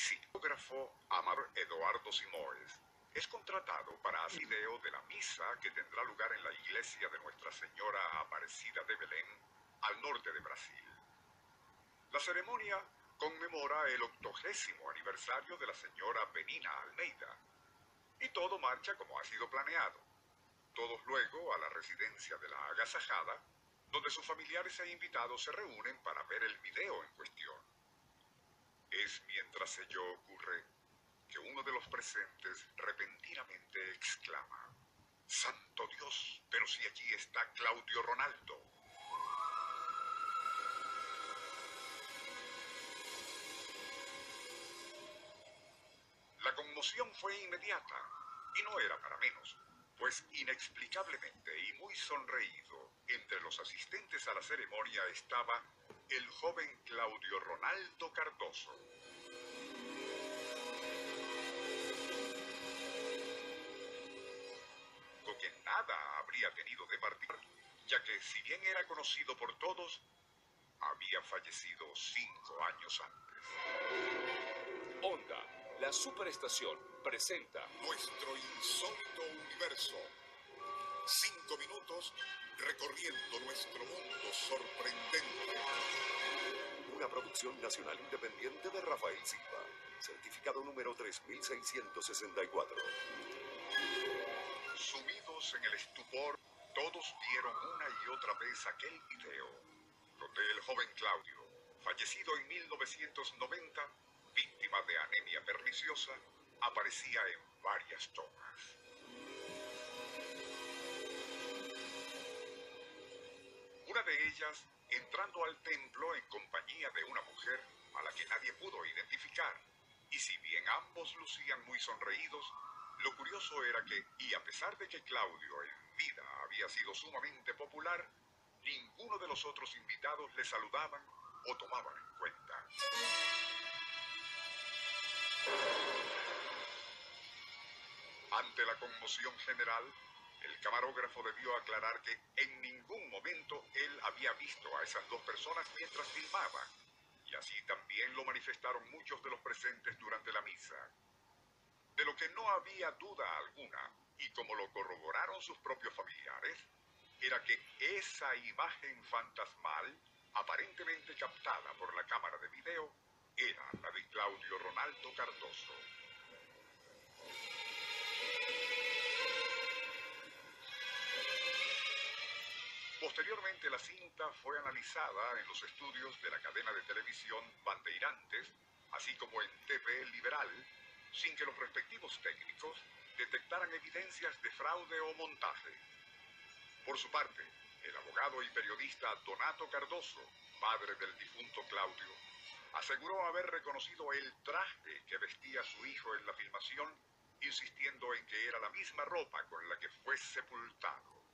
Fotógrafo Amar Eduardo Simões es contratado para hacer video de la misa que tendrá lugar en la iglesia de Nuestra Señora Aparecida de Belén, al norte de Brasil. La ceremonia conmemora el octogésimo aniversario de la señora Benina Almeida. Y todo marcha como ha sido planeado. Todos luego a la residencia de la agasajada, donde sus familiares e invitados se reúnen para ver el video en cuestión. Es mientras ello ocurre que uno de los presentes repentinamente exclama, Santo Dios, pero si allí está Claudio Ronaldo. La conmoción fue inmediata y no era para menos, pues inexplicablemente y muy sonreído entre los asistentes a la ceremonia estaba el joven Claudio Ronaldo Cardoso. Lo que nada habría tenido de partir, ya que si bien era conocido por todos, había fallecido cinco años antes. Onda, la superestación, presenta Nuestro insólito universo. Cinco minutos recorriendo nuestro mundo sorprendente. una producción nacional independiente de Rafael Silva, certificado número 3664. Sumidos en el estupor, todos vieron una y otra vez aquel video, donde el joven Claudio, fallecido en 1990, víctima de anemia perniciosa, aparecía en varias tomas. De ellas entrando al templo en compañía de una mujer a la que nadie pudo identificar. Y si bien ambos lucían muy sonreídos, lo curioso era que, y a pesar de que Claudio en vida había sido sumamente popular, ninguno de los otros invitados le saludaban o tomaban en cuenta. Ante la conmoción general, el camarógrafo debió aclarar que en ningún momento él visto a esas dos personas mientras filmaba, y así también lo manifestaron muchos de los presentes durante la misa. De lo que no había duda alguna, y como lo corroboraron sus propios familiares, era que esa imagen fantasmal, aparentemente captada por la cámara de video, era la de Claudio Ronaldo Cardoso. Posteriormente la cinta fue analizada en los estudios de la cadena de televisión Bandeirantes, así como en TV Liberal, sin que los respectivos técnicos detectaran evidencias de fraude o montaje. Por su parte, el abogado y periodista Donato Cardoso, padre del difunto Claudio, aseguró haber reconocido el traje que vestía su hijo en la filmación, insistiendo en que era la misma ropa con la que fue sepultado.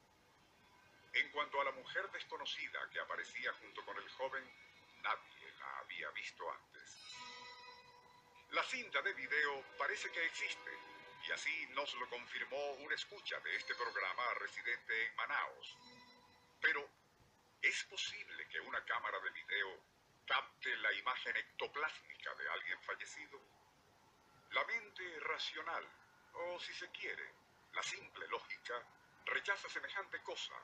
En cuanto a la mujer desconocida que aparecía junto con el joven, nadie la había visto antes. La cinta de video parece que existe, y así nos lo confirmó una escucha de este programa residente en Manaos. Pero, ¿es posible que una cámara de video capte la imagen ectoplásmica de alguien fallecido? La mente racional, o si se quiere, la simple lógica, rechaza semejante cosa,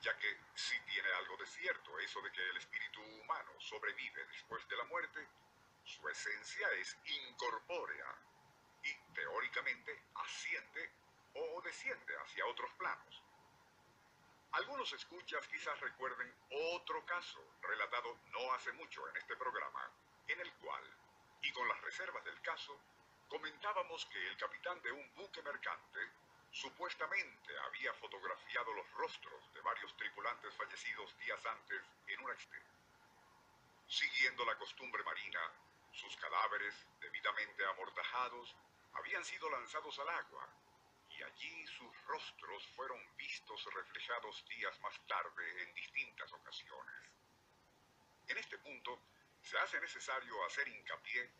ya que si tiene algo de cierto eso de que el espíritu humano sobrevive después de la muerte, su esencia es incorpórea y teóricamente asciende o desciende hacia otros planos. Algunos escuchas quizás recuerden otro caso relatado no hace mucho en este programa, en el cual, y con las reservas del caso, comentábamos que el capitán de un buque mercante supuestamente había fotografiado los rostros de varios tripulantes fallecidos días antes en un accidente. Siguiendo la costumbre marina, Sus cadáveres, debidamente amortajados, habían sido lanzados al agua y allí sus rostros fueron vistos reflejados días más tarde en distintas ocasiones. En este punto, se hace necesario hacer hincapié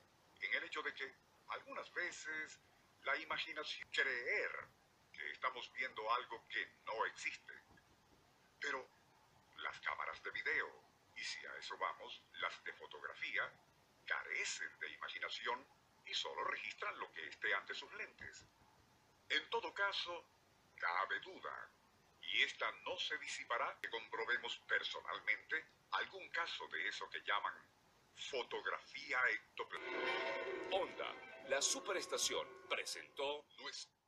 en el hecho de que algunas veces la imaginación creer que estamos viendo algo que no existe. Pero las cámaras de video, y si a eso vamos, las de fotografía, carecen de imaginación y solo registran lo que esté ante sus lentes. En todo caso, cabe duda, y esta no se disipará que comprobemos personalmente algún caso de eso que llaman fotografía ectoplasmática. Honda, la superestación, presentó nuestro...